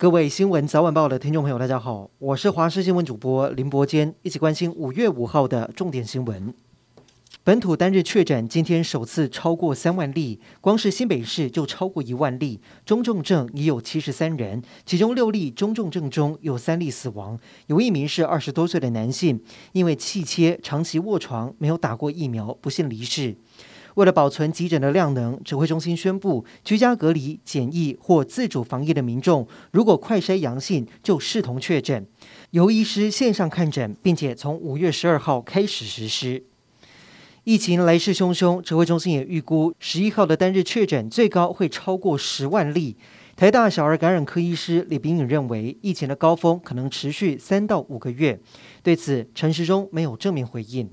各位新闻早晚报的听众朋友，大家好，我是华视新闻主播林伯坚，一起关心五月五号的重点新闻。本土单日确诊今天首次超过三万例，光是新北市就超过一万例，中重症已有七十三人，其中六例中重症中有三例死亡，有一名是二十多岁的男性，因为气切长期卧床，没有打过疫苗，不幸离世。为了保存急诊的量能，指挥中心宣布，居家隔离、检疫或自主防疫的民众，如果快筛阳性，就视同确诊，由医师线上看诊，并且从五月十二号开始实施。疫情来势汹汹，指挥中心也预估，十一号的单日确诊最高会超过十万例。台大小儿感染科医师李秉颖认为，疫情的高峰可能持续三到五个月。对此，陈时中没有正面回应。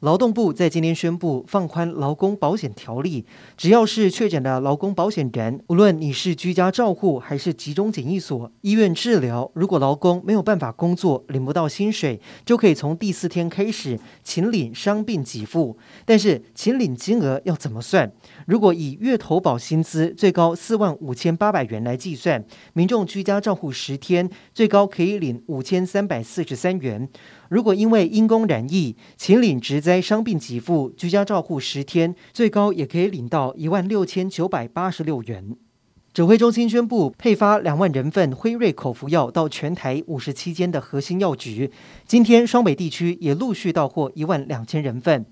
劳动部在今天宣布放宽劳工保险条例，只要是确诊的劳工保险人，无论你是居家照护还是集中检疫所、医院治疗，如果劳工没有办法工作，领不到薪水，就可以从第四天开始请领伤病给付。但是，请领金额要怎么算？如果以月投保薪资最高四万五千八百元来计算，民众居家照护十天，最高可以领五千三百四十三元。如果因为因公染疫，请领职灾伤病给付，居家照护十天，最高也可以领到一万六千九百八十六元。指挥中心宣布配发两万人份辉瑞口服药到全台五十七间的核心药局。今天双北地区也陆续到货一万两千人份。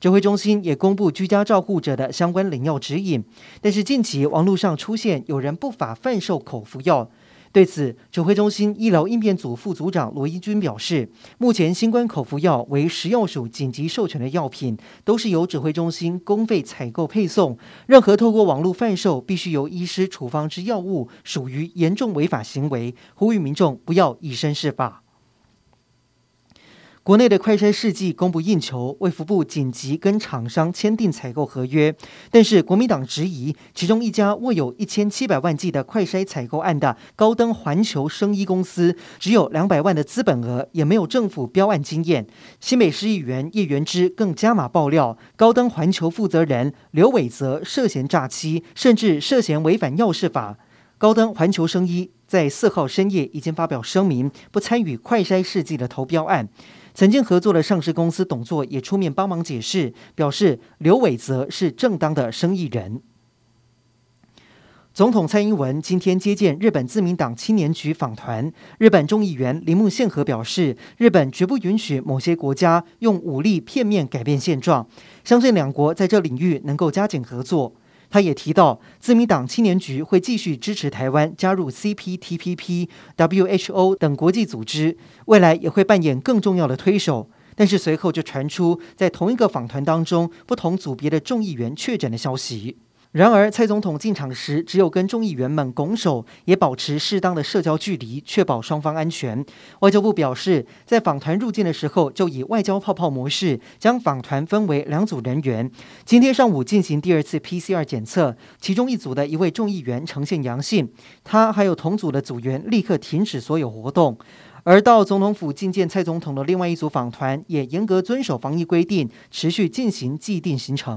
指挥中心也公布居家照护者的相关领药指引，但是近期网络上出现有人不法贩售口服药。对此，指挥中心医疗应变组副组长罗一军表示，目前新冠口服药为食药署紧急授权的药品，都是由指挥中心公费采购配送。任何透过网络贩售必须由医师处方之药物，属于严重违法行为，呼吁民众不要以身试法。国内的快筛试剂供不应求，卫福部紧急跟厂商签订采购合约，但是国民党质疑，其中一家握有一千七百万剂的快筛采购案的高登环球生医公司，只有两百万的资本额，也没有政府标案经验。新北市议员叶元之更加码爆料，高登环球负责人刘伟泽涉嫌诈欺，甚至涉嫌违反药事法。高登环球生医在四号深夜已经发表声明，不参与快筛试剂的投标案。曾经合作的上市公司董座也出面帮忙解释，表示刘伟泽是正当的生意人。总统蔡英文今天接见日本自民党青年局访团，日本众议员铃木宪和表示，日本绝不允许某些国家用武力片面改变现状，相信两国在这领域能够加紧合作。他也提到，自民党青年局会继续支持台湾加入 CPTPP、WHO 等国际组织，未来也会扮演更重要的推手。但是随后就传出，在同一个访团当中，不同组别的众议员确诊的消息。然而，蔡总统进场时只有跟众议员们拱手，也保持适当的社交距离，确保双方安全。外交部表示，在访团入境的时候，就以外交泡泡模式将访团分为两组人员。今天上午进行第二次 PCR 检测，其中一组的一位众议员呈现阳性，他还有同组的组员立刻停止所有活动。而到总统府觐见蔡总统的另外一组访团，也严格遵守防疫规定，持续进行既定行程。